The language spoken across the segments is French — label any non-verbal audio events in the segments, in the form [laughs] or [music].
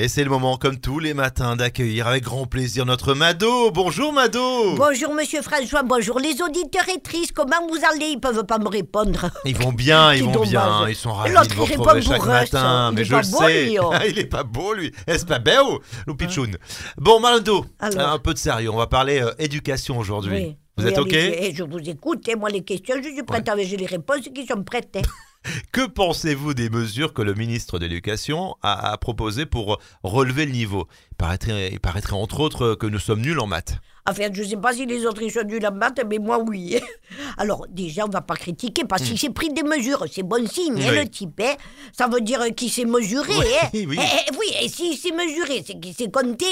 Et c'est le moment, comme tous les matins, d'accueillir avec grand plaisir notre Mado. Bonjour Mado Bonjour Monsieur François, bonjour les auditeurs et tristes, comment vous allez? Ils peuvent pas me répondre. Ils vont bien, [laughs] ils vont dommage. bien, ils sont ravis L'autre, de vous il retrouver répond chaque bourreux, matin. Mais je le beau, sais, lui, oh. [laughs] il est pas beau lui. Est-ce pas beau, le pitchoun? Bon Mado, Alors? un peu de sérieux, on va parler euh, éducation aujourd'hui. Oui. Vous Oui, êtes ok? Eh, Je vous écoute, et moi les questions, je suis prête avec les réponses qui sont prêtes. hein. [laughs] [laughs] Que pensez-vous des mesures que le ministre de l'Éducation a, a proposées pour relever le niveau? Il paraîtrait, il paraîtrait entre autres que nous sommes nuls en maths. Enfin, je sais pas si les autres ils sont nuls en maths, mais moi oui. [laughs] Alors, déjà, on va pas critiquer, parce qu'il s'est pris des mesures, c'est bon signe, hein, Hmm. Oui. le type. hein. Ça veut dire qu'il s'est mesuré. Oui, hein. [laughs] oui. Eh, eh, oui, et s'il s'est mesuré, c'est qu'il s'est compté.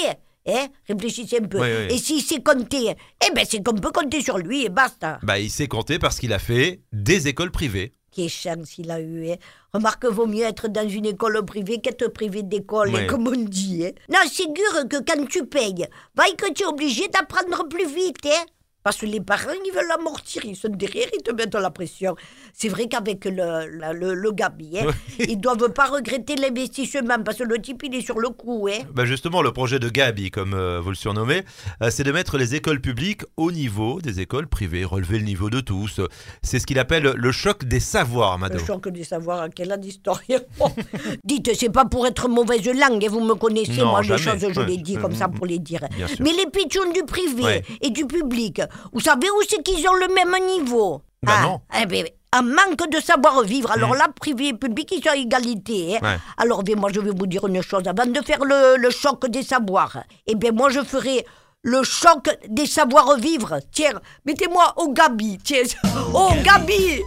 Hein Réfléchissez un peu. Oui, oui. Et s'il s'est compté, eh ben c'est qu'on peut compter sur lui et basta. Bah, il s'est compté parce qu'il a fait des écoles privées. Quelle chance il a eu. Hein. Remarque, vaut mieux être dans une école privée qu'être privé d'école, Ouais. comme on dit. Hein. Non, c'est sûr que quand tu payes, va que tu es obligé d'apprendre plus vite. Hein. Parce que les parents, ils veulent amortir, ils sont derrière, ils te mettent la pression. C'est vrai qu'avec le, le, le Gabi, hein, [laughs] ils doivent pas regretter l'investissement, parce que le type, il est sur le coup. Hein. Bah justement, le projet de Gabi, comme euh, vous le surnommez, euh, c'est de mettre les écoles publiques au niveau des écoles privées, relever le niveau de tous. C'est ce qu'il appelle le choc des savoirs, Mado. Le choc de savoir à quelle d'historien. Bon, [laughs] dites, c'est pas pour être mauvaise langue, et vous me connaissez, Non, moi, les choses, je Ouais. les dis comme ça pour les dire. Mais les pitchouns du privé Ouais. et du public, vous savez où c'est qu'ils ont le même niveau Bah Ah, non. eh ben, un manque de savoir-vivre. Alors là, privé et public, ils sont à égalité. hein. Ouais. Alors, bien, moi, je vais vous dire une chose. Avant de faire le, le choc des savoirs, eh bien, moi, je ferai le choc des savoir-vivre. Tiens, mettez-moi au Gabi. Tiens, [laughs] oh, Gabi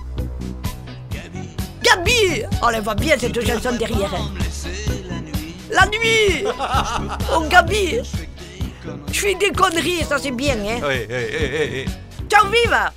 Gabi Oh, elle va bien, cette chanson derrière. hein. La nuit Oh, [laughs] Gabi Je fais des conneries, ça c'est bien, hein Oui, oui, oui, oui, oui. Ciao, vive